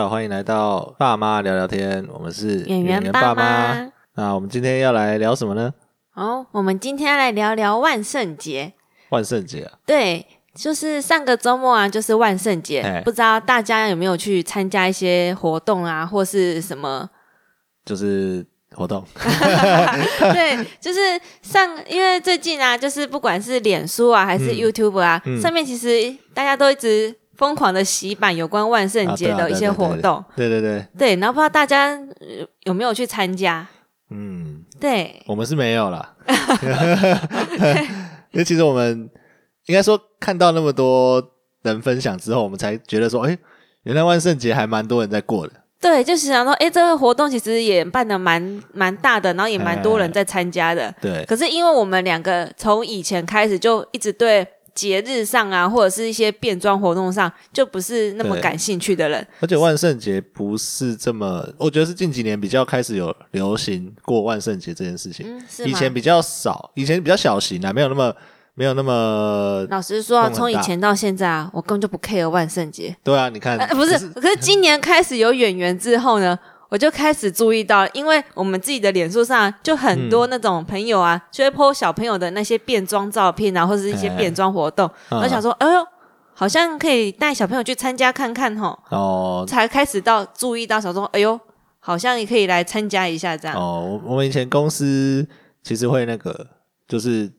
好，欢迎来到爸妈聊聊天，我们是演员爸妈。那我们今天要来聊什么呢？哦，我们今天要来聊聊万圣节。万圣节啊，对，就是上个周末啊，就是万圣节哎，不知道大家有没有去参加一些活动啊，或是什么？就是活动。对，就是上，因为最近啊，就是不管是脸书啊，还是嗯 YouTube 啊，嗯上面其实大家都一直疯狂的洗版有关万圣节的一些活动。对对对，对，然后不知道大家呃有没有去参加？嗯，对，我们是没有啦。因为其实我们应该说看到那么多人分享之后，我们才觉得说，哎，原来万圣节还蛮多人在过的。对，就是想说，哎，这个活动其实也办的蛮蛮大的，然后也蛮多哎人在参加的。对，可是因为我们两个从以前开始就一直对节日上啊，或者是一些变装活动上，就不是那么感兴趣的人。而且万圣节不是这么，我觉得是近几年比较开始有流行过万圣节这件事情。以前比较少，以前比较小型啊，没有那么没有那么老实说啊，从以前到现在啊，我根本就不 care 万圣节。对啊。你看，呃，不是，可是今年开始有演员之后呢，我就开始注意到，因为我们自己的脸书上就很多那种朋友啊，就会 po 小朋友的那些变装照片啊，或者是一些哎变装活动，嗯我想说，哎呦，好像可以带小朋友去参加看看吼，哦才开始到注意到，想说，哎呦，好像也可以来参加一下这样。哦，我我们以前公司其实会那个，就是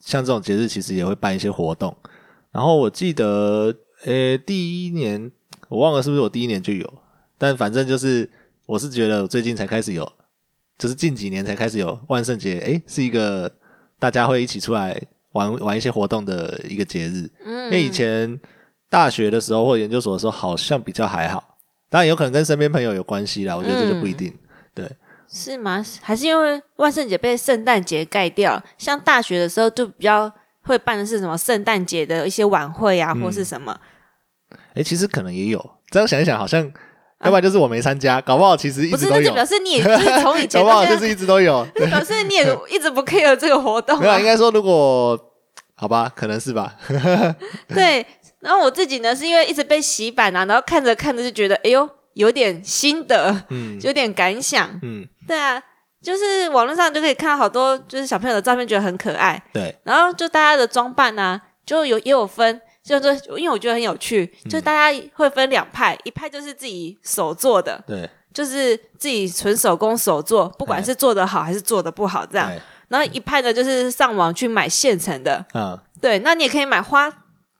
像这种节日，其实也会办一些活动。然后我记得，呃，第一年我忘了是不是我第一年就有，但反正就是我是觉得我最近才开始有，就是近几年才开始有万圣节，诶，是一个大家会一起出来玩玩一些活动的一个节日。嗯因为以前大学的时候或研究所的时候，好像比较还好，当然有可能跟身边朋友有关系啦，我觉得这就不一定。对，是吗？还是因为万圣节被圣诞节盖掉？像大学的时候就比较会办的是什么圣诞节的一些晚会啊，嗯或是什么？哎，其实可能也有，这样想一想，好像，要不然就是我没参加，搞不好其实一不是，直都有那就表，示你也就是从以前 搞不好就是一直都有。对，表示你也一直不 care 这个活动没有啊，啊应。该说如果好吧，可能是吧。对，然后我自己呢，是因为一直被洗版啊，然后看着看着就觉得，哎呦，有点心得，嗯有点感想。嗯，对啊，就是网络上就可以看到好多就是小朋友的照片，觉得很可爱。对，然后就大家的装扮啊，就有也有分，就是因为我觉得很有趣，嗯。就大家会分两派，一派就是自己手做的，对，就是自己纯手工手做，不管哎是做的好还是做的不好这样。哎然后一派呢就是上网去买现成的，嗯。对，那你也可以买花，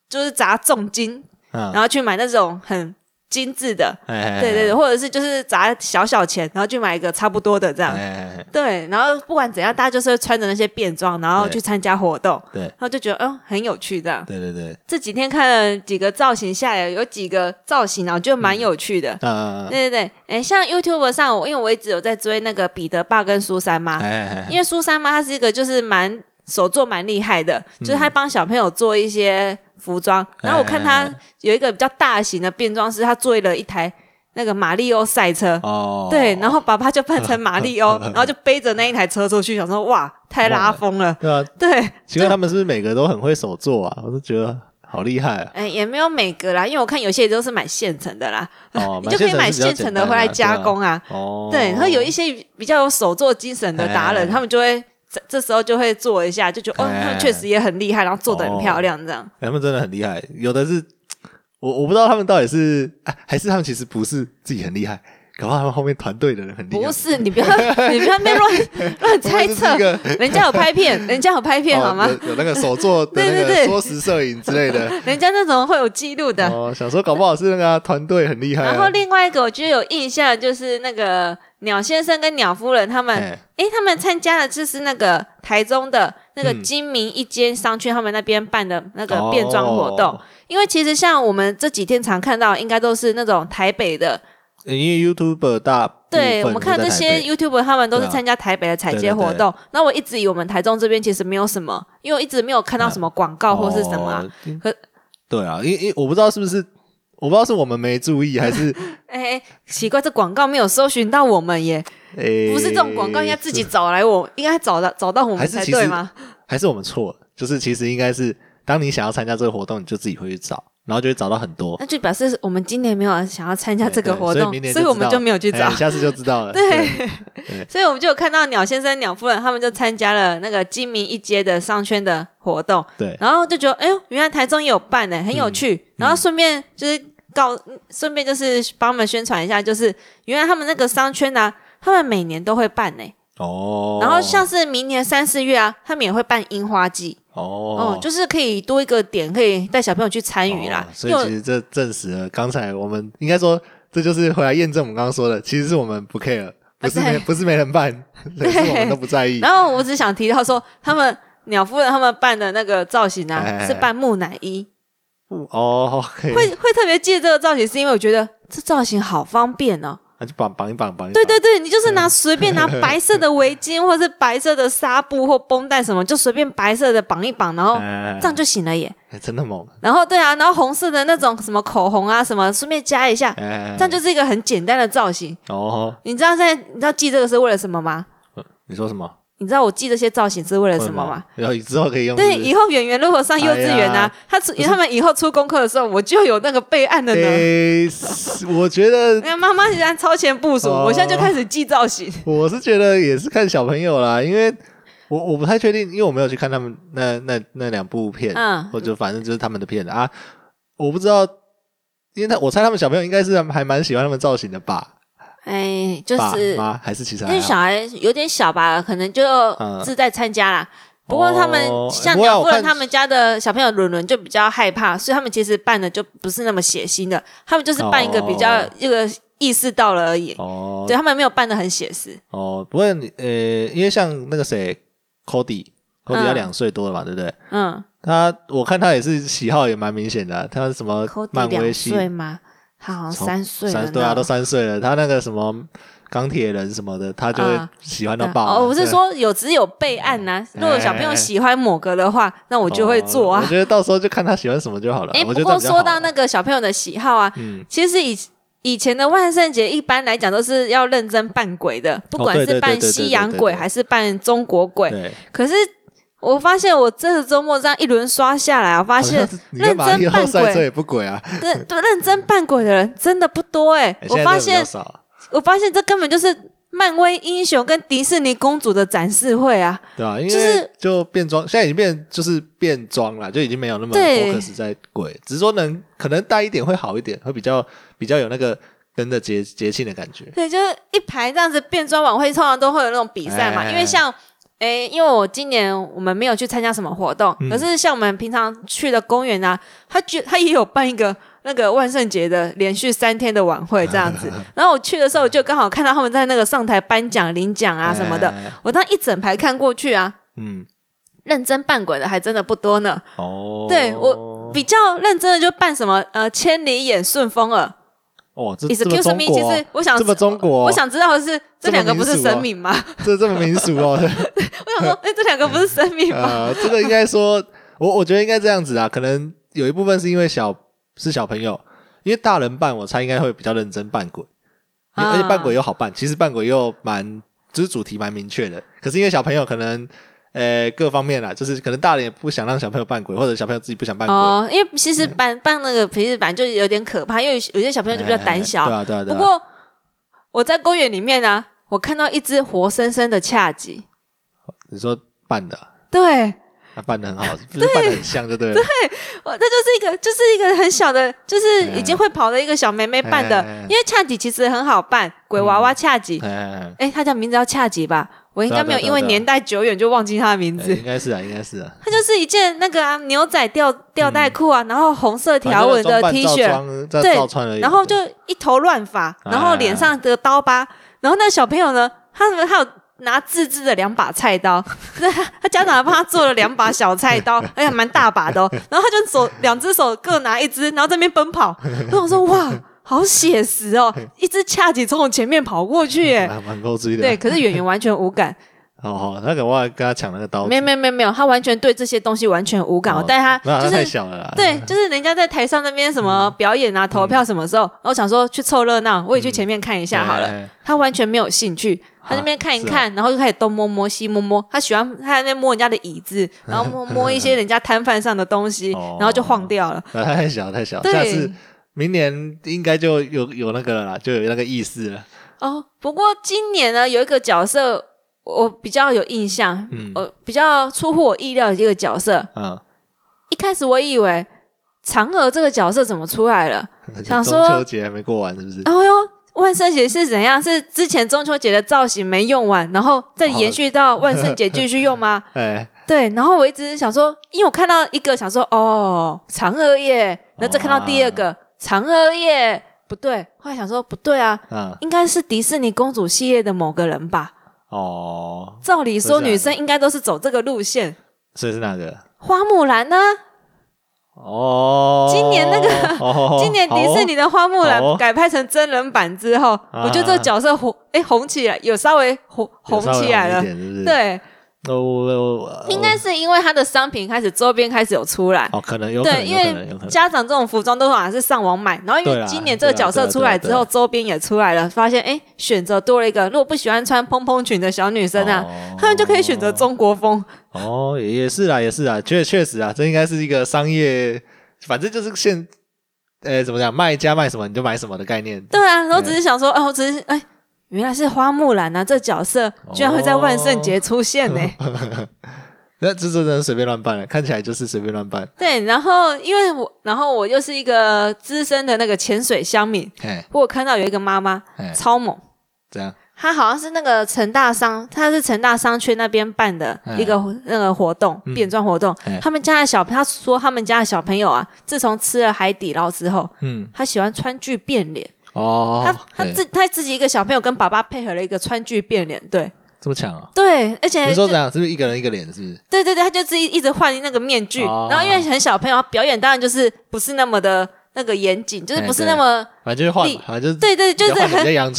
就是砸重金，嗯，然后去买那种很精致的，哎，对对对，或者是就是砸小小钱，然后去买一个差不多的这样。哎，对，然后不管怎样，大家就是会穿着那些便装，然后去参加活动，对。然后就觉得嗯很有趣这样。对对对，这几天看了几个造型下来，有几个造型啊，我觉得蛮有趣的。嗯，对对对，哎，像 YouTube 上，我因为我一直有在追那个彼得爸跟苏珊妈，因为苏珊妈她是一个就是蛮手作蛮厉害的，就是她帮小朋友做一些服装。然后我看他有一个比较大型的变装师，他做了一台那个马里奥赛车。哦，对，然后爸爸就扮成马里奥，然后就背着那一台车出去，想说哇，太拉风了。对啊，对，奇怪他们是不是每个都很会手做啊？我都觉得好厉害啊！哎，也没有每个啦，因为我看有些都是买现成的啦，哦，你就可以买现现成的回来加工啊。啊。哦，对，然后有一些比较有手作精神的达人，哎他们就会这这时候就会做一下，就觉得哦，哎他们确实也很厉害，然后做的很漂亮，这样。他们真的很厉害，有的是我我不知道他们到底是、啊、还是他们其实不是自己很厉害，搞不好他们后面团队的人很厉害。不是，你不要 你不要被乱乱猜测 人家有拍片，人家有拍片哦好吗？有有那个手做的那对对对个缩时摄影之类的。人家那种会有记录的。哦，想说搞不好是那个啊团队很厉害、啊。然后另外一个我觉得有印象的就是那个鸟先生跟鸟夫人他们，哎诶，他们参加的就是那个台中的那个嗯金明一间商圈他们那边办的那个变装活动。哦因为其实像我们这几天常看到，应该都是那种台北的，因为 YouTube 大对我们看这些 YouTube 他们都是参加台北的彩街活动。那我一直以为我们台中这边其实没有什么，因为我一直没有看到什么广告或是什么、啊。哦可对啊，因因我不知道是不是，我不知道是我们没注意，还是 哎、奇怪，这广告没有搜寻到我们耶，诶，不是这种广告应该自己找来我，应该找到找到我们才对吗？还是我们错了，就是其实应该是当你想要参加这个活动，你就自己会去找，然后就会找到很多。那就表示我们今年没有想要参加这个活动所以明，年所以我们就没有去找哎。下次就知道了。对对，所以我们就有看到鸟先生、鸟夫人他们就参加了那个金明一街的商圈的活动，对然后就觉得，哎呦，原来台中也有办呢，很有嗯趣。然后顺便就是告，顺便就是帮我们宣传一下，就是原来他们那个商圈呢、他们每年都会办呢。哦，然后像是明年三四月啊，他们也会办樱花季，哦哦，就是可以多一个点，可以带小朋友去参与啦哦。所以其实这证实了刚才我们应该说，这就是回来验证我们刚刚说的，其实是我们不 care，不是没对不是没人办，对是我们都不在意。然后我只想提到说，他们鸟夫人他们办的那个造型啊，哎是扮木乃伊。哦会会特别记得这个造型，是因为我觉得这造型好方便哦。那就绑绑一绑绑一绑。对对对，你就是拿随便拿白色的围巾，或者是白色的纱布或绷带什么，就随便白色的绑一绑，然后 哎，这样就行了耶。哎真的猛，然后对啊，然后红色的那种什么口红啊什么，顺便加一下，哎，这样就是一个很简单的造型。哦，你知道现在你知道记这个是为了什么吗？你说什么？你知道我记这些造型是为了什么吗？？然后之后可以用对，以后圆圆如果上幼稚园啊哎，他出他们以后出功课的时候，我就有那个备案的呢。我觉得那妈妈现在超前部署，哦我现在就开始记造型。我是觉得也是看小朋友啦，因为我我不太确定，因为我没有去看他们那那那两部片，嗯或者反正就是他们的片啊，我不知道，因为他我猜他们小朋友应该是还蛮喜欢他们造型的吧？哎，就爸是妈还是其实因为好小孩有点小吧，可能就嗯自在参加啦。不过他们哦像不过我鸟夫人他们家的小朋友伦伦就比较害怕，所以他们其实办的就不是那么血腥的，他们就是办一个比较哦一个意识到了而已。哦对他们没有办的很写实，哦，不过你呃，因为像那个谁，Cody。Cody 嗯他两岁多了嘛，对不对？嗯，他我看他也是喜好也蛮明显的啊、他什么寇迪两漫威系岁吗？他好像三岁了，三对啊，都三岁了。他那个什么钢铁人什么的，他就会啊喜欢到爆了。哦，我是说有只有备案呐、如果小朋友喜欢某个的话，那我就会做啊哦我。觉得到时候就看他喜欢什么就好了。哎、我不过说到那个小朋友的喜好啊，嗯，其实以以前的万圣节一般来讲都是要认真扮鬼的，不管是扮西洋鬼还是扮中国鬼。对，可是我发现我这个周末这样一轮刷下来，我发好现认真扮鬼也不鬼啊？认对认真扮鬼的人真的不多哎、哎我发现我发现这根本就是漫威英雄跟迪士尼公主的展示会啊！对啊？因为就是就变装，现在已经变就是变装了，就已经没有那么对 focus 在鬼，只是说能可能带一点会好一点，会比较比较有那个跟着节节庆的感觉。对，就是一排这样子变装晚会，通常都会有那种比赛嘛。哎因为像，诶，因为我今年我们没有去参加什么活动，嗯可是像我们平常去的公园啊，他觉他也有办一个那个万圣节的连续三天的晚会这样子。然后我去的时候，就刚好看到他们在那个上台颁奖、领奖啊什么的。哎我当一整排看过去啊，嗯，认真扮鬼的还真的不多呢。哦，对我比较认真的就扮什么呃千里眼、顺风耳。哦，这 Excuse me，其实我想这么中国哦，我想知道的是这两个不是神明吗？这这么民俗哦。我想说，哎、这两个不是神明吗？呃，这个应该说，我我觉得应该这样子啊，可能有一部分是因为小是小朋友，因为大人扮，我猜应该会比较认真扮鬼，而且扮鬼又好扮，其实扮鬼又蛮就是主题蛮明确的，可是因为小朋友可能。呃，各方面啦，就是可能大人也不想让小朋友扮鬼，或者小朋友自己不想扮鬼，哦，因为其实扮扮那个皮质版就有点可怕，因为有些小朋友就比较胆小。哎对啊，对啊，对啊。不过我在公园里面呢、我看到一只活生生的恰吉，你说扮的，对，他扮的很好，就是扮的很像，就对了。我这就是一个就是一个很小的，就是已经会跑的一个小妹妹扮的，因为恰吉其实很好扮，鬼娃娃恰吉。哎哎哎、他叫名字叫恰吉吧？我应该没有因为年代久远就忘记他的名字。哎应该是啊，应该是啊。他就是一件那个啊牛仔吊吊带裤啊，然后红色条纹的 T 恤，对。然后就一头乱发，然后脸上的刀疤，然后那小朋友呢，他们还有拿自制的两把菜刀，他 他家长还帮他做了两把小菜刀，哎呀，蛮大把的哦。然后他就手两只手各拿一只，然后在那边奔跑。我想说哇，好写实哦，一只恰吉从我前面跑过去，哎，蛮蛮够追的。对，，可是演员完全无感，哦好，那个我还跟他抢那个刀子，没有没有没有没有，他完全对这些东西完全无感。哦我带他那太就是。小了啦。对，就是人家在台上那边什么表演啊、投票什么时候，然后想说去凑热闹，我也去前面看一下好了。哎。他完全没有兴趣，他那边看一看，然后就开始东摸摸西摸摸，他喜欢他在那边摸人家的椅子，然后摸摸一些人家摊贩上的东西，哦然后就晃掉了。啊太小太小，对下次明年应该就有有那个了啦，就有那个意思了。哦，不过今年呢，有一个角色我比较有印象，嗯我，比较出乎我意料的一个角色。嗯，一开始我以为嫦娥这个角色怎么出来了？想说中秋节还没过完是不是？哦哟，万圣节是怎样？是之前中秋节的造型没用完，然后再延续到万圣节继续用吗？哎，对，然后我一直想说，因为我看到一个想说，哦，嫦娥耶，然后再看到第二个嫦娥耶，不对，后来想说不对啊，嗯，应该是迪士尼公主系列的某个人吧？哦，照理说女生应该都是走这个路线，所以是哪个？花木兰呢？哦，今年那个哦今年迪士尼的花木兰改拍成真人版之后，啊我觉得这个角色红哎红起来，有稍微红红起来了。对，我我我应该是因为他的商品开始周边开始有出来。哦，可能有对，因为。家长这种服装都好像是上网买，然后因为今年这个角色出来之后，周边也出来了，发现哎选择多了一个。如果不喜欢穿蓬蓬裙的小女生啊，哦她们就可以选择中国风。哦，也也是啊，也是啊，确确实啊，这应该是一个商业，反正就是现，呃，怎么讲，卖家卖什么你就买什么的概念。对啊，然后只是想说，哦，我只是哎，原来是花木兰啊，这角色居然会在万圣节出现呢、那这真的是随便乱办了，看起来就是随便乱办。对，然后因为我，然后我又是一个资深的那个潜水乡民，哎我看到有一个妈妈哎，超猛，这样？她好像是那个成大商，她是成大商圈那边办的一个那个活动，嗯。变装活动。哎。他们家的小，他说他们家的小朋友啊，自从吃了海底捞之后，嗯，他喜欢川剧变脸。哦，他他哎自他自己一个小朋友跟爸爸配合了一个川剧变脸，对这么强啊？对，而且你说这样是不是一个人一个脸？是不是？对对对，他就自己一直换那个面具，哦然后因为很小朋友，他表演当然就是不是那么的那个严谨，就是不是那么、反正就是换力嘛，反正就是对对，就是很对啊。，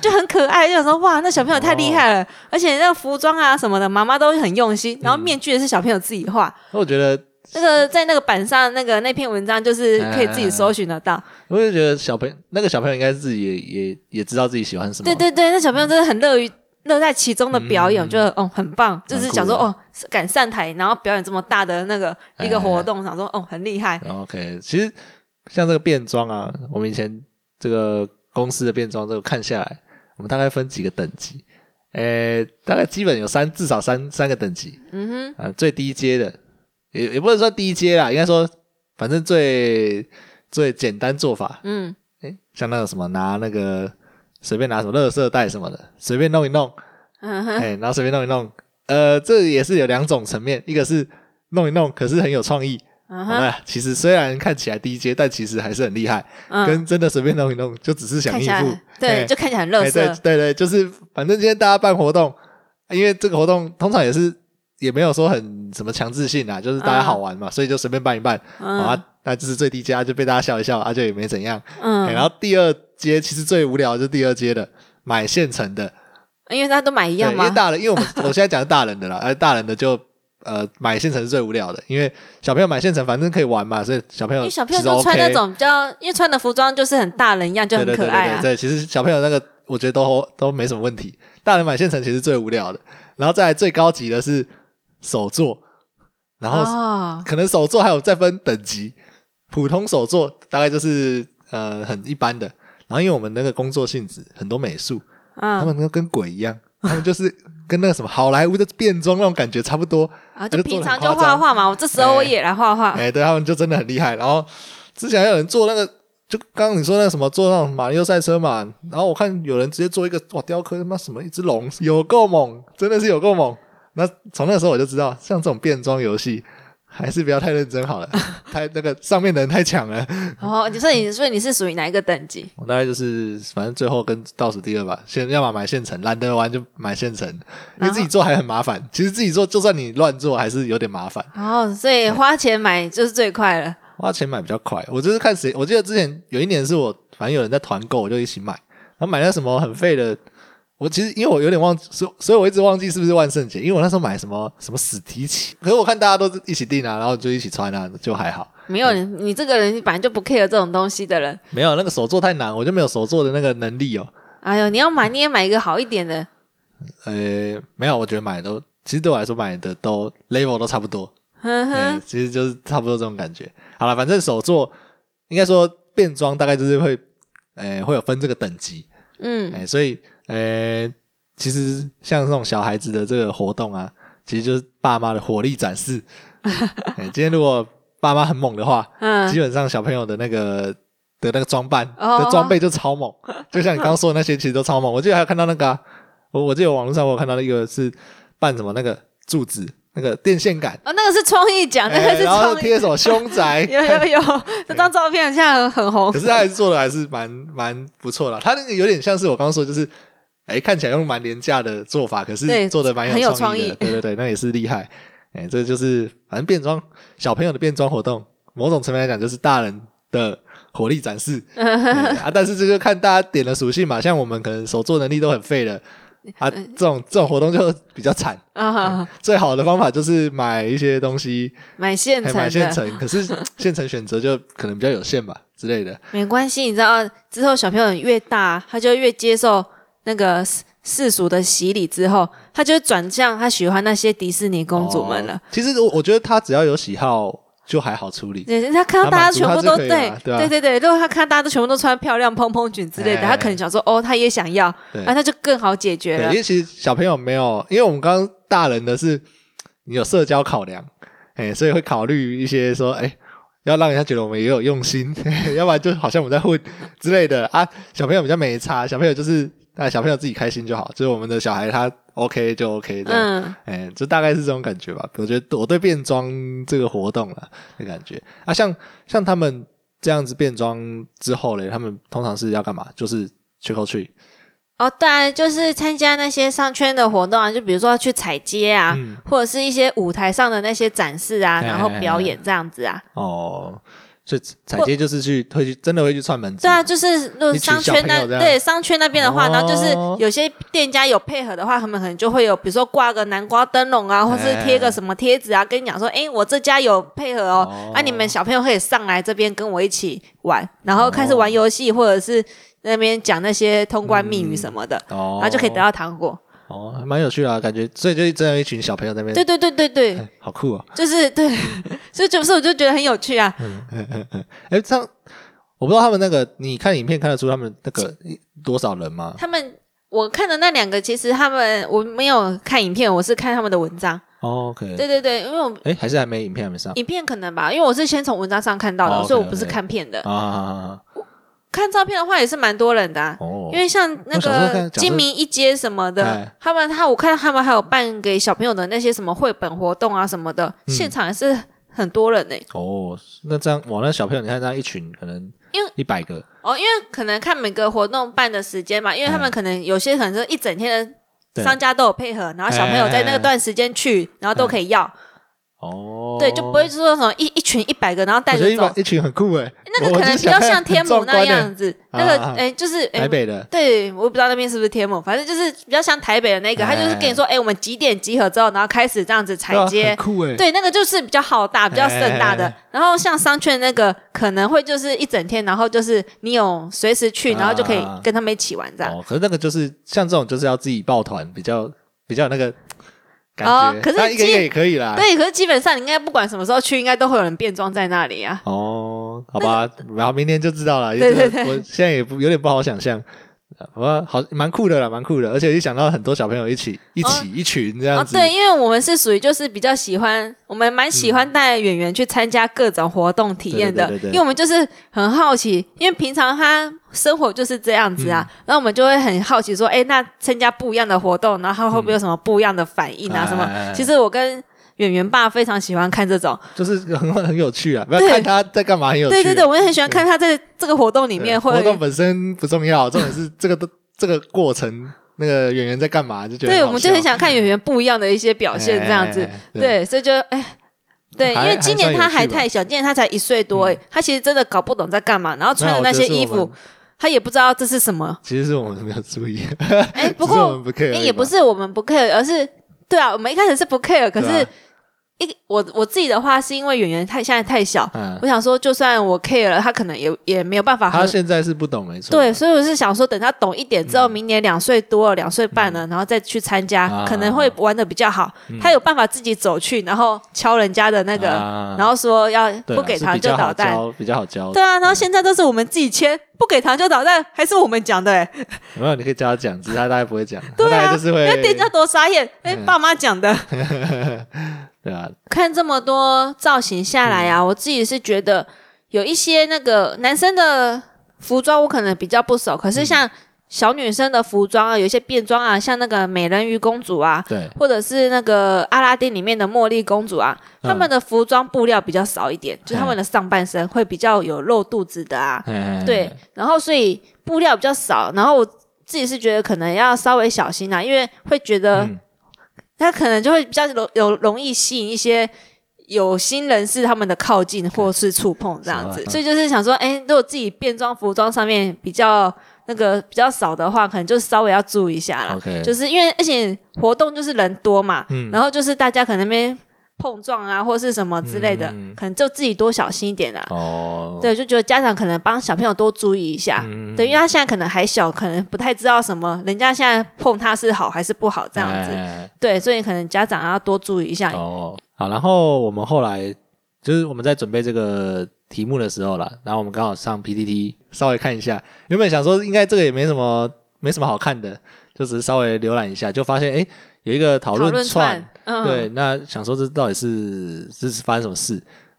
就很可爱，就想说哇，那小朋友太厉害哦了，而且那个服装啊什么的，妈妈都很用心，然后面具也是小朋友自己画，那我觉得，那个在那个板上那个那篇文章就是可以自己搜寻得到，我就觉得小朋友那个小朋友应该是自己也也也知道自己喜欢什么。对对对，那小朋友真的很乐于。乐在其中的表演，我觉得哦很棒，就是想说哦敢上台，然后表演这么大的那个一个哎活动，想说哦很厉害，OK，其实像这个变装啊，我们以前这个公司的变装，这个看下来，我们大概分几个等级，诶，大概基本有三至少三三个等级。嗯哼，啊、最低阶的也也不能说低阶啦，应该说反正最最简单做法，嗯。诶，像那个什么拿那个随便拿什么垃圾袋什么的，随便弄一弄，嗯哼，哎，然后随便弄一弄，呃，这也是有两种层面，一个是弄一弄，可是很有创意。嗯哼，好吧，其实虽然看起来低阶，但其实还是很厉害。嗯，跟真的随便弄一弄，就只是想应付。对，哎就看起来很乐哎对色，对对，就是反正今天大家办活动，因为这个活动通常也是也没有说很什么强制性啊，就是大家好玩嘛，所以就随便办一办。啊，那就是最低阶，就被大家笑一笑，啊，就也没怎样。哎嗯，然后第二阶其实最无聊的就是第二阶的买现成的，因为大家都买一样嘛，因为大人，因为我们我现在讲的大人的啦，而大人的就呃买现成是最无聊的，因为小朋友买现成反正可以玩嘛，所以小朋友因为小朋友都穿那种比较，因为穿的服装就是很大人一样，就很可爱啊。对其实小朋友那个我觉得都都没什么问题，大人买现成其实最无聊的，然后再来最高级的是手作，然后哦，可能手作还有再分等级，普通手作大概就是呃很一般的，然后因为我们那个工作性质很多美术，他嗯，们都跟鬼一样，他们就是 跟那个什么好莱坞的变装那种感觉差不多，然后就平常就画画嘛，我这时候我也来画画。哎、对他们就真的很厉害。然后之前还有人做那个，就刚刚你说那个什么做那种马里奥赛车嘛，然后我看有人直接做一个哇雕刻他妈什么一只龙，有够猛，真的是有够猛。那从那时候我就知道，像这种变装游戏。还是不要太认真好了，太那个上面的人太强了。哦，你说你所以你是属于哪一个等级？我大概就是反正最后跟倒数第二吧，先要么买现成，懒得玩就买现成，因为自己做还很麻烦。其实自己做就算你乱做还是有点麻烦。哦，所以花钱买就是最快了。花钱买比较快。我就是看谁，我记得之前有一年是我，反正有人在团购，我就一起买，然后买那什么很废的。我其实因为我有点忘记，所所以我一直忘记是不是万圣节，因为我那时候买什么什么史提奇，可是我看大家都是一起订啊，然后就一起穿啊，就还好。没有你，你这个人本来就不 care 这种东西的人。没有那个手做太难，我就没有手做的那个能力哦。哎呦，你要买你也买一个好一点的，呃，没有，我觉得买的都其实对我来说买的都 level 都差不多，哼哼嗯，其实就是差不多这种感觉。好了，反正手做应该说变装大概就是会，呃，会有分这个等级，嗯哎、所以呃，其实像这种小孩子的这个活动啊，其实就是爸妈的火力展示。哎、今天如果爸妈很猛的话，基嗯，本上小朋友的那个的那个装扮哦的装备就超猛，就像你刚刚说的那些，其实都超猛。我记得还有看到那个啊、我我记得网络上我有看到一个是扮什么那个柱子，那个电线杆，哦，那个是创意奖，那个是哎然后创意，贴什么凶宅，有有有，这张照片现在很很红可。是他还是做的还是蛮蛮不错的。他那个有点像是我刚刚说，就是哎、看起来用蛮廉价的做法，可是做的蛮有创创意的。对对对，那也是厉害。哎、这就是反正变装小朋友的变装活动，某种层面来讲就是大人的火力展示、哎啊。但是这就看大家点的属性嘛，像我们可能手作能力都很废的。啊，嗯这种这种活动就比较惨。啊，最好的方法就是买一些东西，买现成还买现，成。可是 现成选择就可能比较有限吧之类的。没关系，你知道之后小朋友越大，他就越接受那个世世俗的洗礼，之后他就会转向他喜欢那些迪士尼公主们了哦。其实我我觉得他只要有喜好就还好处理。对，他看到大家全部都对对啊对对对，如果他看到大家都全部都穿漂亮蓬蓬裙之类的，哎他可能想说哦，他也想要，那就更好解决对，了因。为其实小朋友没有，因为我们刚刚大人的是你有社交考量，哎，所以会考虑一些说，哎，要让人家觉得我们也有用心，要不然就好像我们在混之类的啊。小朋友比较没差，小朋友就是啊，小朋友自己开心就好，就是我们的小孩他 OK 就 OK 这样。嗯，哎，就大概是这种感觉吧。我觉得我对变装这个活动了的感觉啊，像像他们这样子变装之后嘞，他们通常是要干嘛？就是 trick or treat。哦，当然就是参加那些商圈的活动啊，就比如说去踩街啊，嗯，或者是一些舞台上的那些展示啊，哎然后表演这样子啊。哦，所以踩街就是去会去真的会去串门子。对啊，就是如果一群商圈那对商圈那边的话，然后就是哦。有些店家有配合的话，他们可能就会有，比如说挂个南瓜灯笼啊，或是贴个什么贴纸啊，跟你讲说，哎，我这家有配合哦，哦。啊，你们小朋友可以上来这边跟我一起玩，然后开始玩游戏，或者是那边讲那些通关密语什么的，哦，然后就可以得到糖果。哦，还蛮有趣的、啊，感觉所以就真的有一群小朋友在那边，对对对对对，哎好酷啊。就是对，所以就是我就觉得很有趣啊。哎，这样我不知道他们那个，你看影片看得出他们那个多少人吗？他们我看的那两个，其实他们我没有看影片，我是看他们的文章。哦，OK，对对对，因为我哎，还是还没影片还没上影片可能吧，因为我是先从文章上看到的，哦所以我不是 OK 看片的。啊啊啊啊！看照片的话也是蛮多人的、啊。哦，因为像那个金明一街什么的哎，他们他我看他们还有办给小朋友的那些什么绘本活动啊什么的，嗯。现场也是很多人呢、哦，那这样哇，那小朋友你看这样一群可能因为一百个，哦，因为可能看每个活动办的时间嘛，因为他们可能有些可能是一整天的商家都有配合，然后小朋友在那个段时间去，然后都可以要，哦，对，就不会说什么一一群一百个，然后带着走一百，一群很酷哎，那个可能比较像天母那样子，那个哎就是哎台北的。对，我不知道那边是不是天母，反正就是比较像台北的那个，他就是跟你说，哎，我们几点集合之后，然后开始这样子踩街，酷哎，对，那个就是比较浩大、比较盛大的。哎。然后像商圈那个可能会就是一整天，然后就是你有随时去，然后就可以啊跟他们一起玩这样。哦，可是那个就是像这种就是要自己抱团，比较比较那个感觉，哦可是基那一个一个也可以啦，对，可是基本上你应该不管什么时候去，应该都会有人变装在那里啊。哦，好吧，然后明天就知道了。对对这个我现在也不有点不好想象。我好蛮酷的啦，蛮酷的，而且一想到很多小朋友一起一起、一群这哦样，子，对，因为我们是属于就是比较喜欢，我们蛮喜欢带演员去参加各种活动体验的，对对对对对因为我们就是很好奇，因为平常他生活就是这样子啊，然后我们就会很好奇说，哎，那参加不一样的活动，然后他会不会有什么不一样的反应啊？什么？其实我跟演员爸非常喜欢看这种，就是很很有趣啊！不要看他在干嘛，很有趣、对对对，我也很喜欢看他在这个活动里面会活动本身不重要，重点是 这个都这个过程，那个演员在干嘛，就觉得对，我们就很想看演员不一样的一些表现，这样子。哎对对，所以就哎。对，因还为今年他还太小，今年他才一岁多，哎，他其实真的搞不懂在干嘛，然后穿的那些衣服，他也不知道这是什么。其实是我们没有注意，哎，不过 哎也不是我们不 care，而是对啊，我们一开始是不 care，可是一我我自己的话是因为圆圆太现在太小，嗯我，想说就算我 care 了，他可能也也没有办法他很现在是不懂没错，对，所以我是想说，等他懂一点之后，嗯明年两岁多了，两岁半了，然后再去参加，啊可能会玩的比较好。他有办法自己走去，然后敲人家的那个，啊然后说要对不给糖就捣蛋。教，比较好教。对啊，然后现在都是我们自己签，不给糖就捣蛋，还是我们讲的哎、没有，你可以教他讲，只是他大概不会讲，对啊他大概就是那店家，多傻眼，哎、嗯爸妈讲的。对啊，看这么多造型下来嗯。啊，我自己是觉得有一些那个男生的服装我可能比较不熟，可嗯。是像小女生的服装啊，有一些变装啊，像那个美人鱼公主啊，对，或者是那个阿拉丁里面的茉莉公主啊，嗯。她们的服装布料比较少一点，就是她们的上半身会比较有露肚子的啊，嗯对，，然后所以布料比较少，然后我自己是觉得可能要稍微小心啊，因为会觉得嗯它可能就会比较容有容易吸引一些。有心人士他们的靠近或是触碰这样子所以就是想说，哎，如果自己变装服装上面比较那个比较少的话，可能就稍微要注意一下啦。OK，就是因为而且活动就是人多嘛，嗯然后就是大家可能那边碰撞啊，或是什么之类的，嗯可能就自己多小心一点啦。哦，对，就觉得家长可能帮小朋友多注意一下，嗯对，因为他现在可能还小，可能不太知道什么，人家现在碰他是好还是不好这样子，哎。对，所以可能家长要多注意一下。哦，好，然后我们后来就是我们在准备这个题目的时候啦，然后我们刚好上 PPT 稍微看一下，原本想说应该这个也没什么没什么好看的，就只是稍微浏览一下，就发现诶有一个讨讨论论串对，那想说这到底是这是发生什么事？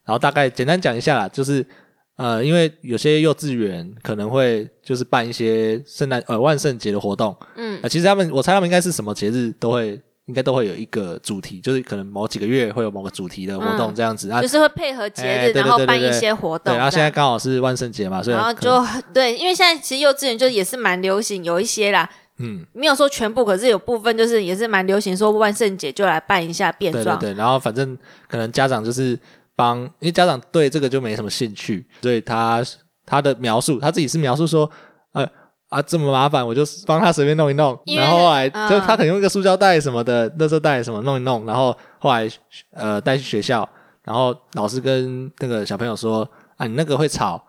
然后大概简单讲一下啦，就是呃，因为有些幼稚园可能会就是办一些圣诞呃万圣节的活动，嗯呃，其实他们我猜他们应该是什么节日都会。应该都会有一个主题，就是可能某几个月会有某个主题的活动嗯这样子、啊就。是会配合节日，哎对对然后办一些活动。对，然后现在刚好是万圣节嘛，所以然后就对，因为现在其实幼稚园就也是蛮流行，有一些啦，嗯，没有说全部，可是有部分就是也是蛮流行，说万圣节就来办一下变装。对对对，然后反正可能家长就是帮，因为家长对这个就没什么兴趣，所以他他的描述他自己是描述说，呃啊这么麻烦，我就帮他随便弄一弄，然后后来嗯。就他可能用一个塑胶袋什么的，垃圾袋什么弄一弄，然后后来呃带去学校，然后老师跟那个小朋友说啊你那个会吵，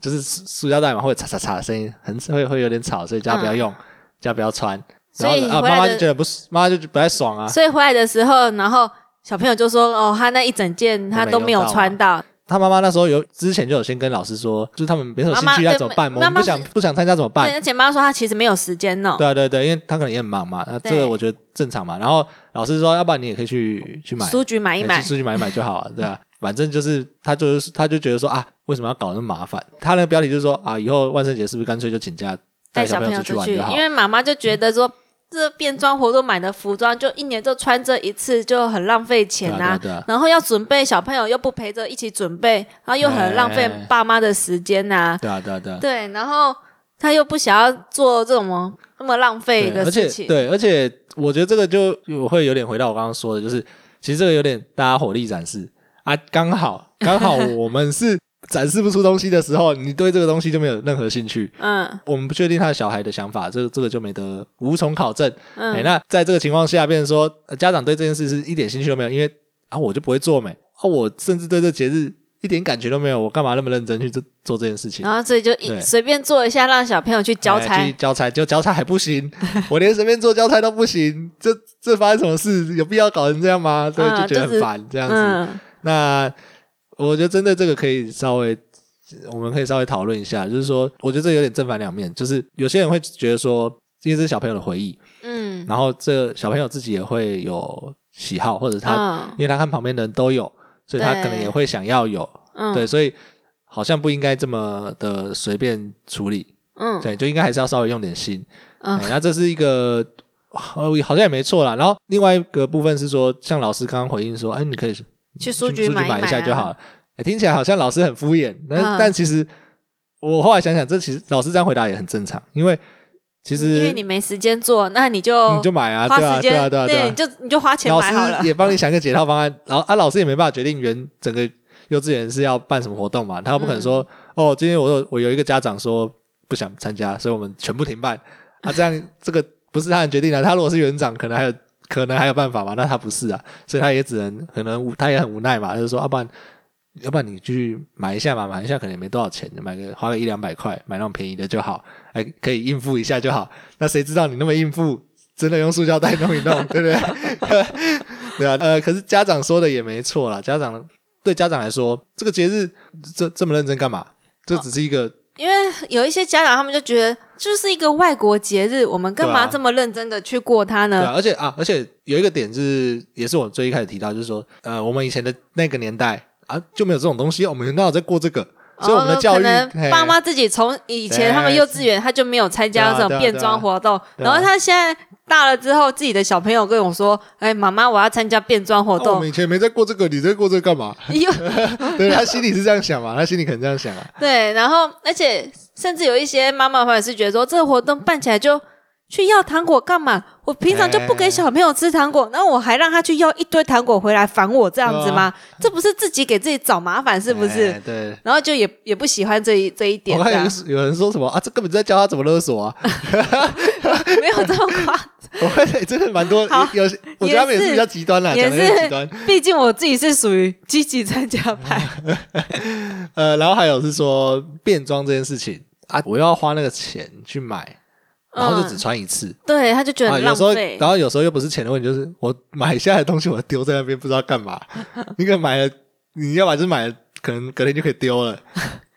就是塑塑胶袋嘛会嚓嚓嚓的声音，很会会有点吵，所以叫他不要用，叫他不要穿。然后嗯所以啊，回来妈妈就觉得不是，妈妈就不太爽啊。所以回来的时候，然后小朋友就说：“哦，他那一整件他都没有穿到。他妈妈那时候有之前就有先跟老师说，就是他们没有兴趣妈妈对要怎么办？我们妈妈不想不想参加怎么”对，办？而且妈妈说他其实没有时间弄。对啊对对，因为他可能也很忙嘛，那这对个我觉得正常嘛。然后老师说，要不然你也可以去去买，书局买一买哎去，书局买一买就好了，对啊。反正就是他就是他就觉得说啊，为什么要搞那么麻烦？他那个标题就是说啊，以后万圣节是不是干脆就请假带小朋友出去，玩因？为妈妈就觉得说。这变装活动买的服装，就一年就穿这一次，就很浪费钱呐啊对啊对啊然后要准备小朋友又不陪着一起准备，然后又很浪费哎爸妈的时间呐、对啊对啊对啊。对，然后他又不想要做这种那么浪费的对而且事情。对，而且我觉得这个就我会有点回到我刚刚说的，就是其实这个有点大家火力展示啊，刚好刚好我们是展示不出东西的时候，你对这个东西就没有任何兴趣。嗯我们不确定他的小孩的想法，这个这个就没得无从考证。哎、嗯，那在这个情况下，变成说、呃家长对这件事是一点兴趣都没有，因为啊我就不会做美，啊我甚至对这节日一点感觉都没有，我干嘛那么认真去做做这件事情？然后所以就一随便做一下，让小朋友去交哎差去。交差，就交差还不行，我连随便做交差都不行，这这发生什么事？有必要搞成这样吗？对，嗯就觉得就是很烦、这样子。嗯那我觉得针对这个可以稍微，我们可以稍微讨论一下，就是说，我觉得这有点正反两面，就是有些人会觉得说，因为这是小朋友的回忆，嗯然后这小朋友自己也会有喜好，或者他、嗯因为他看旁边的人都有，所以他可能也会想要有，嗯对，所以好像不应该这么的随便处理。嗯对，就应该还是要稍微用点心。嗯哎那这是一个，呃，好像也没错啦。然后另外一个部分是说，像老师刚刚回应说，哎，你可以去书局书买买一下就好了。哎，听起来好像老师很敷衍，但、嗯但其实我后来想想，这其实老师这样回答也很正常，因为其实因为你没时间做，那你就你就买啊，对啊，对啊，对啊，对啊你。就你就花钱买好了师。也帮你想个解套方案，然后啊，老师也没办法决定原整个幼稚园是要办什么活动嘛，他又不可能说、嗯哦，今天我有我有一个家长说不想参加，所以我们全部停办啊，这样这个不是他的决定的，他如果是园长，可能还有可能还有办法嘛，那他不是啊，所以他也只能可能无他也很无奈嘛，就是说，要、不然要不然你去买一下嘛，买一下可能也没多少钱，买个花个一两百块，买那种便宜的就好，还可以应付一下就好。那谁知道你那么应付，真的用塑胶袋弄一弄，对不对？对啊，呃，可是家长说的也没错啦，家长对家长来说，这个节日这这么认真干嘛？这只是一个因为有一些家长他们就觉得，就是一个外国节日，我们干嘛这么认真的去过它呢？对啊，而且啊，而且有一个点是，也是我最一开始提到，就是说，呃，我们以前的那个年代啊，就没有这种东西，我们哪有在过这个？所以我们的教育，哦可能爸妈自己从以前他们幼稚园他就没有参加这种变装活动，然后他现在大了之后，自己的小朋友跟我说：“哎，妈妈，我要参加变装活动哦我们。以前没在过这个，你在过这个干嘛？又 对他心里是这样想嘛，他心里可能这样想啊。对，然后而且甚至有一些妈妈或者是觉得说，这个活动办起来就去要糖果干嘛？我平常就不给小朋友吃糖果，然后我还让他去要一堆糖果回来烦我，这样子吗？这不是自己给自己找麻烦是不是？哎对。然后就也也不喜欢这一这一点，我看有有人说什么啊，这根本就在教他怎么勒索啊！没有这么夸 我看欸真的蛮多，有些我觉得他们也是比较极端啦，也讲的有点极端。，毕竟我自己是属于积极参加派。呃，然后还有是说变装这件事情啊，我要花那个钱去买，然后就只穿一次。对，他就觉得有时候，浪费。然后有时候又不是钱的问题，就是我买下来的东西我丢在那边，不知道干嘛。你可能买了，你要么就是买了，可能隔天就可以丢了，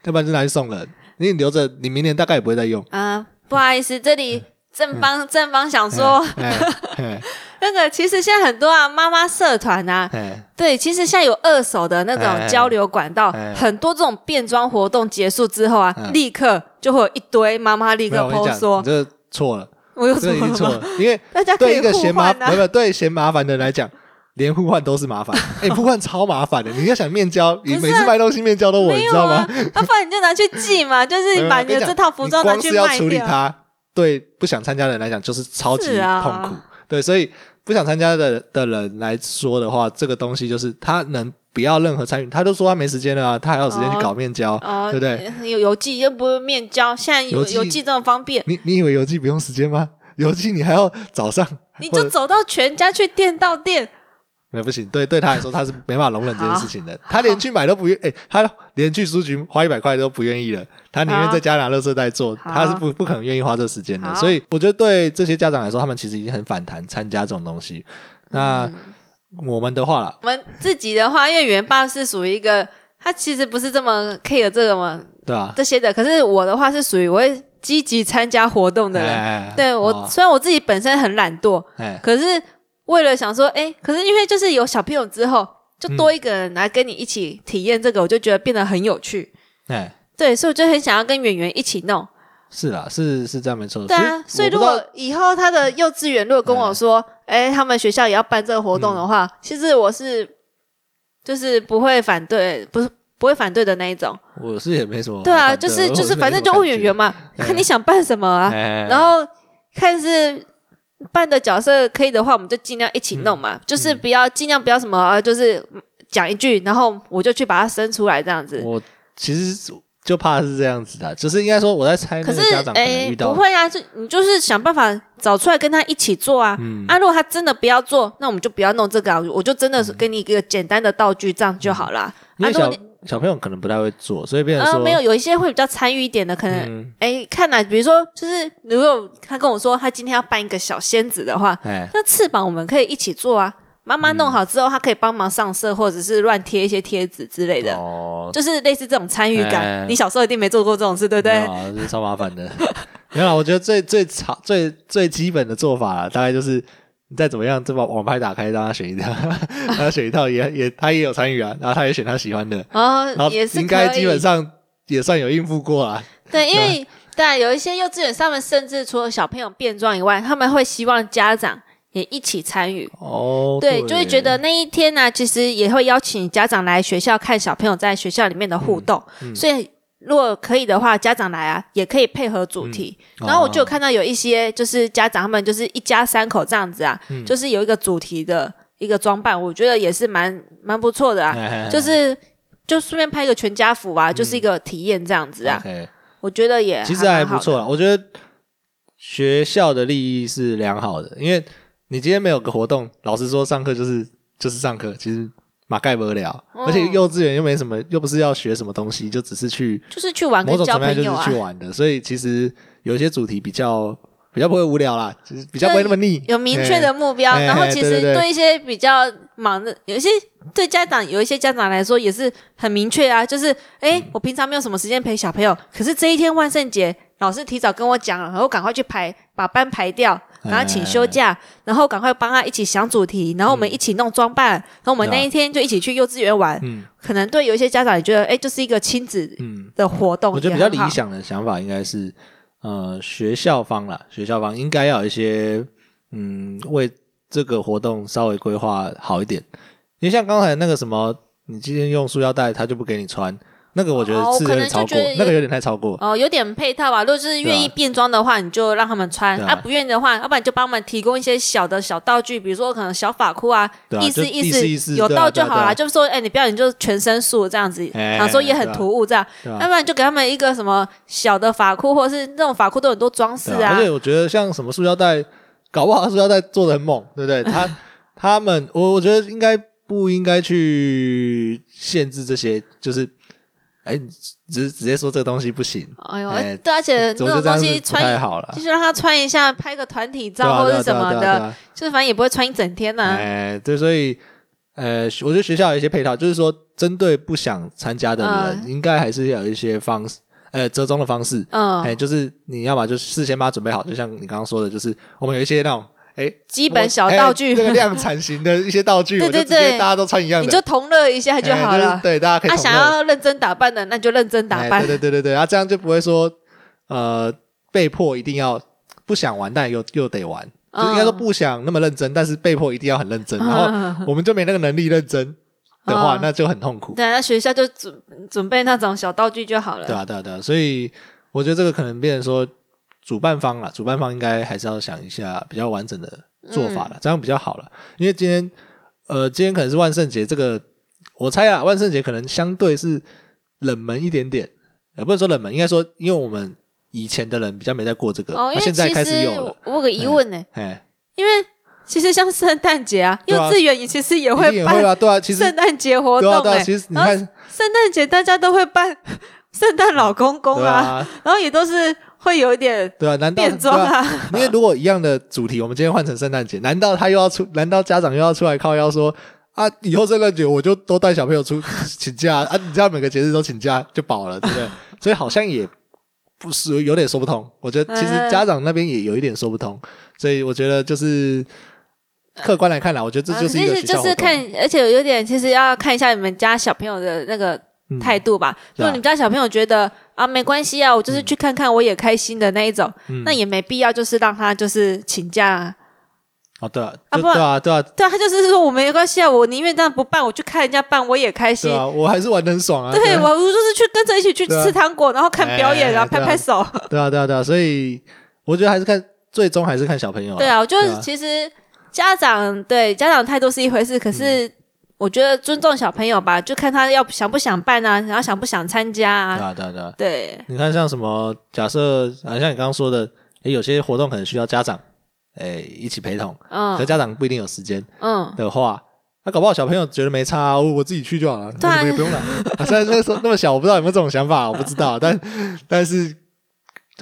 要不然就拿去送人。你留着，你明年大概也不会再用。啊，不好意思，这里正方正方想说，哎哎 那个其实现在很多啊，妈妈社团啊，哎对，其实现在有二手的那种哎交流管道哎，很多这种变装活动结束之后啊，嗯立刻就会有一堆妈妈立刻没有，我跟你 po 讲，说你，这个错了，我又这个已经错了因为 大家对一个嫌麻，换啊。没有对嫌麻烦的人来讲，连互换都是麻烦。哎，互换超麻烦的，你要想面交，你每次卖东西面交都我，你知道吗？，要不然你就拿去寄嘛，就是把你的这套服装拿去你光是要卖掉。处理它，对不想参加的人来讲就是超级痛苦。对，所以不想参加的的人来说的话，这个东西就是他能不要任何参与，他都说他没时间了啊，他还有时间去搞面交，哦，对不对？有邮寄又不是面交，现在有邮寄邮寄这么方便，你你以为邮寄不用时间吗？邮寄你还要早上，你就走到全家去店到店，没不行，对对他来说他是没办法容忍这件事情的，他连去买都不愿，哎、他连去书局花一百块都不愿意了，他宁愿在家拿垃圾袋做，他是不不可能愿意花这时间的，所以我觉得对这些家长来说，他们其实已经很反弹参加这种东西。那、嗯。我们的话啦，我们自己的话，因为元爸是属于一个，他其实不是这么 care 这个嘛对啊、这些的，可是我的话是属于我会积极参加活动的人。哎对我、哦。虽然我自己本身很懒惰，哎。可是为了想说，哎，可是因为就是有小朋友之后，就嗯多一个人来跟你一起体验这个，我就觉得变得很有趣。哎，对，所以我就很想要跟圆圆一起弄。是啦，是是这样没错。对啊，所以如果以后他的幼稚园如果跟我说，哎，他们学校也要办这个活动的话，其实我是就是不会反对，不是不会反对的那一种。我是也没什么对啊，就是就是，反正就问圆圆嘛，看你想办什么啊，哎然后看是。办的角色可以的话，我们就尽量一起弄嘛，就是不要尽量不要什么，呃就是讲一句，然后我就去把它生出来这样子。我其实就怕是这样子的，就是应该说我在猜那可是个家长可能哎遇，到不会啊，就你就是想办法找出来跟他一起做啊。嗯啊，如果他真的不要做，那我们就不要弄这个啊，我就真的是给你一个简单的道具，这样就好啦。啊，如果你小朋友可能不太会做，所以变成说呃没有，有一些会比较参与一点的，可能嗯哎、看来比如说就是如果他跟我说他今天要扮一个小仙子的话，哎那翅膀我们可以一起做啊。妈妈弄好之后，他可以帮忙上色，或者是乱贴一些贴纸之类的，哦，就是类似这种参与感。哎你小时候一定没做过这种事，对不对？没有啊，这超麻烦的。没有啦，我觉得最最常最最基本的做法，大概就是你再怎么样，就把网拍打开，让他选一套，让他选一套也也他也有参与啊，然后他也选他喜欢的，哦然后，也是应该基本上也算有应付过啊。对，因为对有一些幼稚园，他们甚至除了小朋友变装以外，他们会希望家长也一起参与。哦，对，就会觉得那一天呢、其实也会邀请家长来学校看小朋友在学校里面的互动。嗯所以如果可以的话，家长来啊，也可以配合主题。嗯然后我就有哦看到有一些就是家长他们就是一家三口这样子啊，嗯就是有一个主题的一个装扮，我觉得也是蛮蛮不错的啊。哎就是就顺便拍一个全家福啊，就是一个体验这样子啊。我觉得也其实还不错啦。我觉得学校的利益是良好的，因为你今天没有个活动，老实说，上课就是就是上课，其实马盖不了。嗯而且幼稚园又没什么，又不是要学什么东西，就只是去就是去玩某种层面就是去。玩的。所以其实有一些主题比较比较不会无聊啦，就是比较不会那么腻。有明确的目标，哎然后其实哎对一些比较忙的，有一些对家长有一些家长来说也是很明确啊，就是哎，嗯我平常没有什么时间陪小朋友，可是这一天万圣节，老师提早跟我讲了，然后赶快去排，把班排掉，然后请休假，然后赶快帮他一起想主题，然后我们一起弄装扮，然后我们那一天就一起去幼稚园玩。嗯可能对有一些家长也觉得，哎，就是一个亲子嗯，的活动，我觉得比较理。想的想法应该是，呃，学校方啦，学校方应该要有一些，嗯，为这个活动稍微规划好一点。因为像刚才那个什么，你今天用塑料袋，他就不给你穿，那个我觉得哦可能是有点超过，就觉得那个有点太超过。哦，有点配套吧。如果是愿意变装的话，你就让他们穿；啊啊，不愿意的话，要不然你就帮他们提供一些小的小道具，比如说可能小发箍啊，啊意思意意思意思有对啊对啊对啊到就好啦。就是说，哎，你不要你就是全身素这样子，哎想说也很突兀这样，要不然就给他们一个什么小的发箍，或者是那种发箍都有很多装饰对啊，而且我觉得像什么塑胶袋，搞不好塑胶袋做的很猛，对不对？他他们，我我觉得应该不应该去限制这些，就是，哎，直直接说这个东西不行，哎呦，哎对，而且那种东西穿太好了就。是让他穿一下，拍个团体照或者什么的，啊就是反正也不会穿一整天呐。哎，对，所以呃，我觉得学校有一些配套，就是说针对不想参加的人，应该还是要有一些方式，呃，折中的方式。嗯，哎，就是你要么就事先把它准备好，就像你刚刚说的，就是我们有一些那种哎基本小哎道具这个量产型的一些道具，对对对大家都穿一样的，你就同乐一下就好了。对，大家可以他想要认真打扮的，那就认真打哎扮。对对对对对，啊，这样就不会说呃被迫一定要不想玩，但又又得玩，就应该说嗯不想那么认真，但是被迫一定要很认真，然后嗯我们就没那个能力认真的话嗯，那就很痛苦。对，那学校就准准备那种小道具就好了。对啊，对啊，对啊，所以我觉得这个可能变成说，主办方啊，主办方应该还是要想一下比较完整的做法嗯。了，这样比较好了。因为今天，呃，今天可能是万圣节，这个我猜啊，万圣节可能相对是冷门一点点，也不是说冷门，应该说，因为我们以前的人比较没在过这个，哦，因为那现在开始有了，我有个疑问呢，哎，因为其实像圣诞节啊，幼稚园也其实也会办对啊，其实圣诞节活对啊，对啊，动哎，其实你看，圣诞节大家都会办 圣诞老公公啊，啊，然后也都是会有一点对啊，难道变装啊啊，因为如果一样的主题，我们今天换成圣诞节，难道他又要出？难道家长又要出来靠腰说啊，以后圣诞节我就都带小朋友出请假 啊？你这样每个节日都请假就饱了，对不对？所以好像也不是有点说不通。我觉得其实家长那边也有一点说不通，所以我觉得就是客观来看啦，我觉得这就是一个啊其实就是看，而且有点其实要看一下你们家小朋友的那个嗯态度吧。如果你们家小朋友觉得啊没关系啊，我就是去看看我也开心的那一种，嗯那也没必要就是让他就是请假啊。哦，对啊，啊不对啊，对啊，对啊，他就是说我没关系啊，我宁愿这样不办，我去看人家办我也开心对。啊，我还是玩的很爽啊。啊对我，我就是去跟着一起去吃糖果，然后看表演，哎然后拍拍手。对啊，对啊，对啊，所以我觉得还是看最终还是看小朋友啦。对啊，我觉对啊得其实家长对家长态度是一回事，可是嗯我觉得尊重小朋友吧，就看他要想不想办啊，然后想不想参加啊。对啊，对啊，对啊。对，你看，像什么假设啊，像你刚刚说的，诶，有些活动可能需要家长诶一起陪同，可家长不一定有时间嗯，的话，那、搞不好小朋友觉得没差、啊，我我自己去就好了，也不用来。啊、虽然那个时候那么小，我不知道有没有这种想法，我不知道，但但是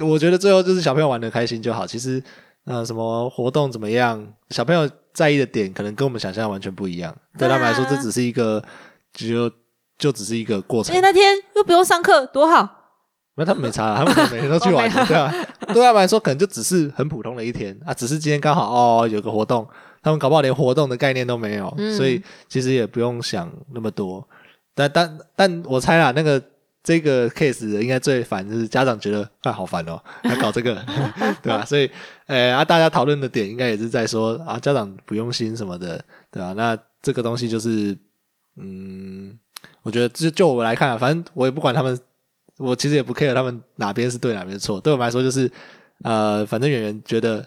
我觉得最后就是小朋友玩的开心就好。其实呃，什么活动怎么样，小朋友在意的点可能跟我们想象的完全不一样，对他们来说，这只是一个只有就只是一个过程。而且。那天又不用上课，多好。那他们没差啊，他们每天都去 玩对啊，对他们来说可能就只是很普通的一天。啊，只是今天刚好哦有个活动，他们搞不好连活动的概念都没有，嗯。所以其实也不用想那么多。但但但我猜啦，那个这个 case 应该最烦就是家长觉得啊好烦哦，还搞这个，对吧、所以呃啊，大家讨论的点应该也是在说啊，家长不用心什么的，对吧、那这个东西就是嗯，我觉得就就我来看啊，反正我也不管他们，我其实也不 care 他们哪边是对哪边是错，对我们来说就是呃，反正演员觉得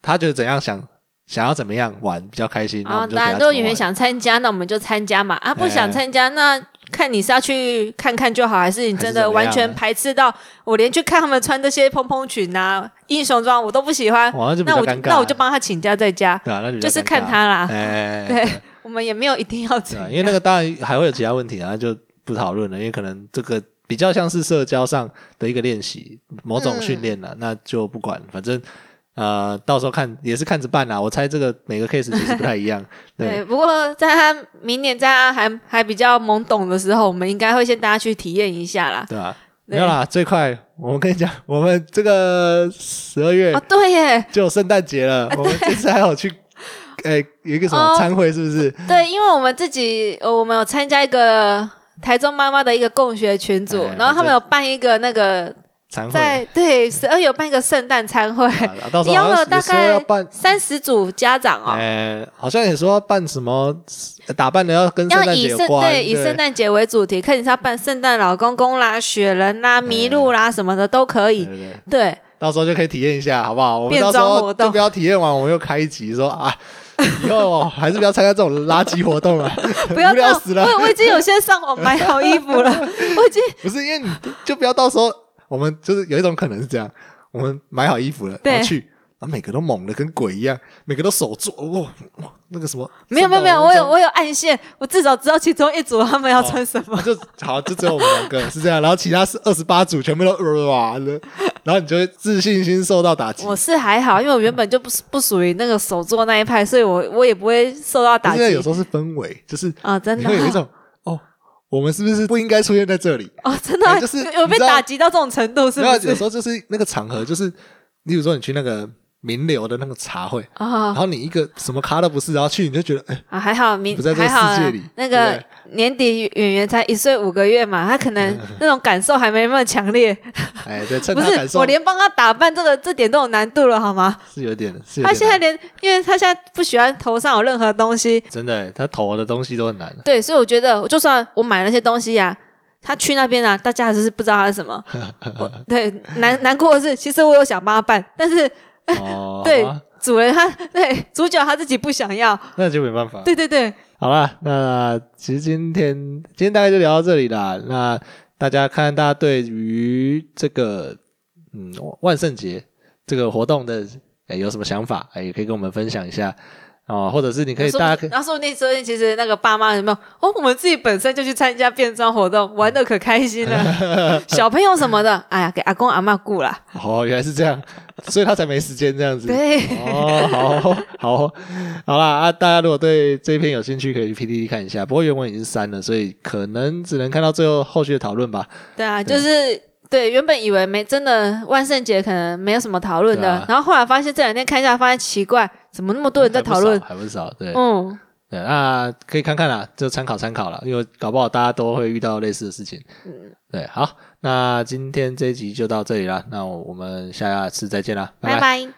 他觉得怎样想想要怎么样玩比较开心，啊，当然，如果他怎么玩演员想参加，那我们就参加嘛。啊，不哎。想参加，那看你是要去看看就好，还是你真的完全排斥到我连去看他们穿这些蓬蓬裙啊、英雄装我都不喜欢，那那我那我就帮他请假在家，对啊，那就是看他啦。哎，对我们也没有一定要对怎啊，因为那个当然还会有其他问题啊，就不讨论了，因为可能这个比较像是社交上的一个练习，某种训练了，那就不管，反正呃，到时候看也是看着办啦。我猜这个每个 case 其实不太一样，对对，不过在他明年在他还还比较懵懂的时候，我们应该会先大家去体验一下啦。对啊？对没有啦，最快我跟你讲，我们这个十二月哦，对耶，就有圣诞节了，我们这次还有去。诶，有一个什么哦参会是不是？对，因为我们自己，呃我们有参加一个台中妈妈的一个共学群组，哎然后他们有办一个那个在对十二月有办一个圣诞餐会，啊到时候邀了大概三十组家长哦，呃，好像也说要办什么呃打扮的要跟圣要诞节以圣有关，对以圣诞节为主题，看你是要办圣诞老公公啦、雪人啦、麋鹿啦什么的都可以。对到时候就可以体验一下，好不好？我们变到时候装活动。就不要体验完，我们又开一集说啊，以后还是不要参加这种垃圾活动了，不要死了。我我已经有先上网买好衣服了，我已经不是因为你就不要到时候我们就是有一种可能是这样，我们买好衣服了，对然后去。然后每个都猛的跟鬼一样，每个都手做哇哇那个什么，没有没有没有，我有我有暗线，我至少知道其中一组他们要穿什么。就好，就只有我们两个是这样，然后其他是二十八组全部都哇的，然后你就会自信心受到打击。我是还好，因为我原本就不是不属于那个手作那一派，所以我我也不会受到打击因为有时候是氛围，就是啊，真的有一种哦，我们是不是不应该出现在这里？哦，真的就是有被打击到这种程度，是不是有，时？候就是那个场合，就是例如说你去那个名流的那个茶会，然啊后你一个什么咖都不是，然后去你就觉得哎，啊，还好名不在这个世界里那个年底演员才一岁五个月嘛，他可能 那种感受还没那么强烈。哎，对，趁不他感受是我连帮他打扮这个这点都有难度了，好吗？是有点，是有他现在连，因为他现在不喜欢头上有任何东西，真的，他头的东西都很难。对，所以我觉得，就算我买了那些东西呀、他去那边啊，大家还是不知道他是什么。我对，难难过的是，其实我有想帮他办，但是哦，对主人他对主角他自己不想要。那就没办法。对对对，好啦，那其实今天今天大概就聊到这里啦。那大家看大家对于这个嗯万圣节这个活动的诶有什么想法？哎，也可以跟我们分享一下哦，或者是你可以大家可以然后说不定说不定其实那个爸妈有没有哦，我们自己本身就去参加变装活动，玩的可开心了。小朋友什么的，哎呀，给阿公阿妈顾啦。哦，原来是这样，所以他才没时间这样子。对，哦，好好好啦啊！大家如果对这一篇有兴趣，可以去 PPT 看一下。不过原文已经删了，所以可能只能看到最后后续的讨论吧。对啊，就是对，原本以为没真的万圣节可能没有什么讨论的，啊然后后来发现这两天看一下，发现奇怪，怎么那么多人在讨论？还不少，对。嗯，对，那可以看看啦，就参考参考了，因为搞不好大家都会遇到类似的事情。嗯，对，好，那今天这一集就到这里啦，那我们下次再见啦，拜拜拜。拜